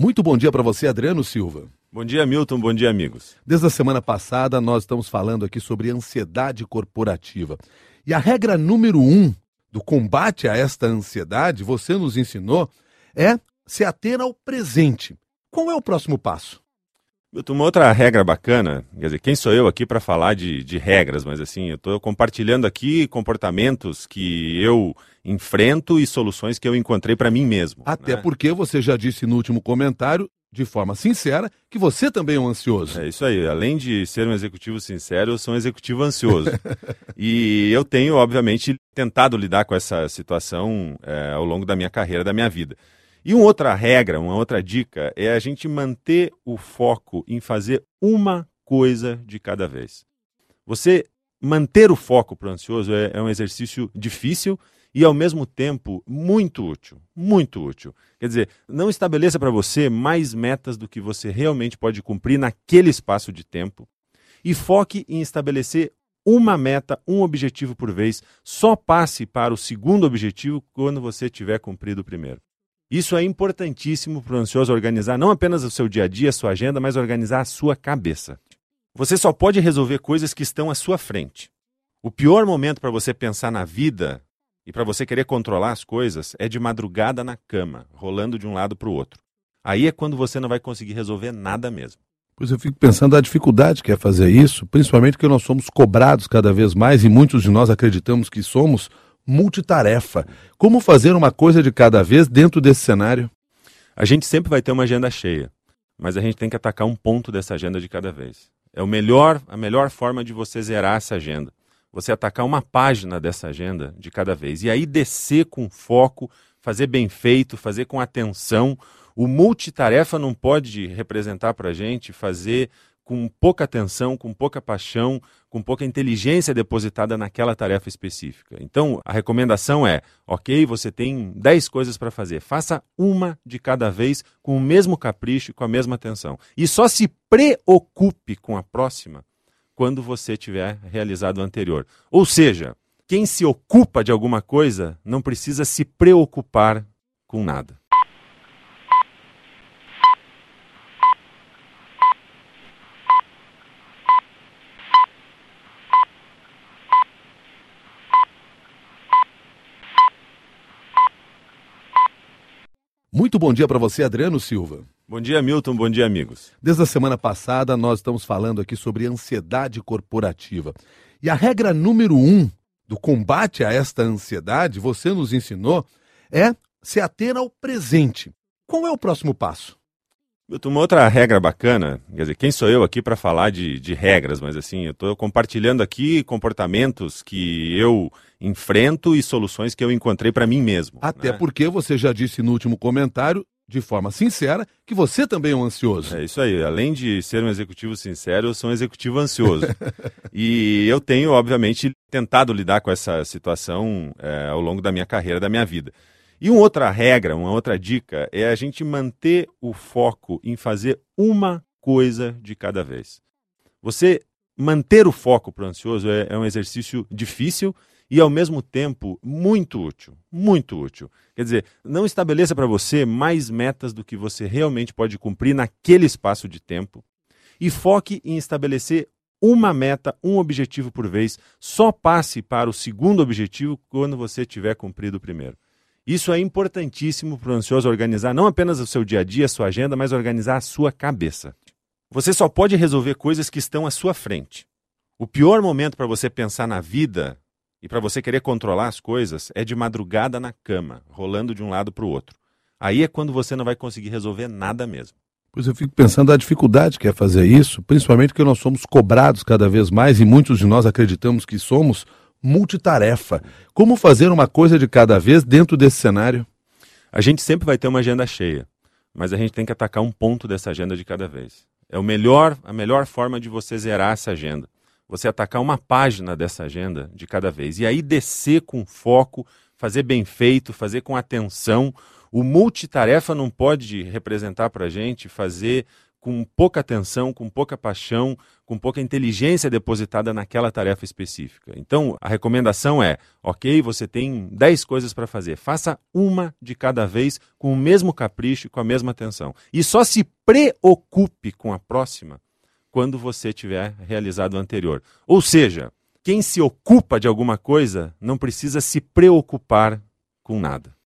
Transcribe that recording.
Muito bom dia para você, Adriano Silva. Bom dia, Milton. Bom dia, amigos. Desde a semana passada, nós estamos falando aqui sobre ansiedade corporativa. E a regra número um do combate a esta ansiedade, você nos ensinou, é se ater ao presente. Qual é o próximo passo? Uma outra regra bacana, quer dizer, quem sou eu aqui para falar de, de regras, mas assim, eu estou compartilhando aqui comportamentos que eu enfrento e soluções que eu encontrei para mim mesmo. Até né? porque você já disse no último comentário, de forma sincera, que você também é um ansioso. É isso aí. Além de ser um executivo sincero, eu sou um executivo ansioso. e eu tenho, obviamente, tentado lidar com essa situação é, ao longo da minha carreira, da minha vida. E uma outra regra, uma outra dica é a gente manter o foco em fazer uma coisa de cada vez. Você manter o foco para o ansioso é, é um exercício difícil e ao mesmo tempo muito útil, muito útil. Quer dizer, não estabeleça para você mais metas do que você realmente pode cumprir naquele espaço de tempo e foque em estabelecer uma meta, um objetivo por vez. Só passe para o segundo objetivo quando você tiver cumprido o primeiro. Isso é importantíssimo para o ansioso organizar não apenas o seu dia a dia, a sua agenda, mas organizar a sua cabeça. Você só pode resolver coisas que estão à sua frente. O pior momento para você pensar na vida e para você querer controlar as coisas é de madrugada na cama, rolando de um lado para o outro. Aí é quando você não vai conseguir resolver nada mesmo. Pois eu fico pensando a dificuldade que é fazer isso, principalmente porque nós somos cobrados cada vez mais e muitos de nós acreditamos que somos multitarefa. Como fazer uma coisa de cada vez dentro desse cenário? A gente sempre vai ter uma agenda cheia, mas a gente tem que atacar um ponto dessa agenda de cada vez. É o melhor, a melhor forma de você zerar essa agenda. Você atacar uma página dessa agenda de cada vez. E aí descer com foco, fazer bem feito, fazer com atenção. O multitarefa não pode representar para a gente fazer com pouca atenção, com pouca paixão, com pouca inteligência depositada naquela tarefa específica. Então, a recomendação é: ok, você tem 10 coisas para fazer, faça uma de cada vez com o mesmo capricho e com a mesma atenção. E só se preocupe com a próxima quando você tiver realizado o anterior. Ou seja, quem se ocupa de alguma coisa não precisa se preocupar com nada. Muito bom dia para você, Adriano Silva. Bom dia, Milton. Bom dia, amigos. Desde a semana passada, nós estamos falando aqui sobre ansiedade corporativa. E a regra número um do combate a esta ansiedade, você nos ensinou, é se ater ao presente. Qual é o próximo passo? Milton, uma outra regra bacana, quer dizer, quem sou eu aqui para falar de, de regras, mas assim, eu estou compartilhando aqui comportamentos que eu enfrento e soluções que eu encontrei para mim mesmo. Até né? porque você já disse no último comentário, de forma sincera, que você também é um ansioso. É isso aí. Além de ser um executivo sincero, eu sou um executivo ansioso. e eu tenho, obviamente, tentado lidar com essa situação é, ao longo da minha carreira, da minha vida. E uma outra regra, uma outra dica é a gente manter o foco em fazer uma coisa de cada vez. Você manter o foco para o ansioso é, é um exercício difícil e ao mesmo tempo muito útil, muito útil. Quer dizer, não estabeleça para você mais metas do que você realmente pode cumprir naquele espaço de tempo e foque em estabelecer uma meta, um objetivo por vez. Só passe para o segundo objetivo quando você tiver cumprido o primeiro. Isso é importantíssimo para o ansioso organizar não apenas o seu dia a dia, a sua agenda, mas organizar a sua cabeça. Você só pode resolver coisas que estão à sua frente. O pior momento para você pensar na vida e para você querer controlar as coisas é de madrugada na cama, rolando de um lado para o outro. Aí é quando você não vai conseguir resolver nada mesmo. Pois eu fico pensando a dificuldade que é fazer isso, principalmente porque nós somos cobrados cada vez mais e muitos de nós acreditamos que somos multitarefa. Como fazer uma coisa de cada vez dentro desse cenário? A gente sempre vai ter uma agenda cheia, mas a gente tem que atacar um ponto dessa agenda de cada vez. É o melhor, a melhor forma de você zerar essa agenda. Você atacar uma página dessa agenda de cada vez. E aí descer com foco, fazer bem feito, fazer com atenção. O multitarefa não pode representar para a gente fazer com pouca atenção, com pouca paixão, com pouca inteligência depositada naquela tarefa específica. Então, a recomendação é: ok, você tem 10 coisas para fazer, faça uma de cada vez com o mesmo capricho e com a mesma atenção. E só se preocupe com a próxima quando você tiver realizado o anterior. Ou seja, quem se ocupa de alguma coisa não precisa se preocupar com nada.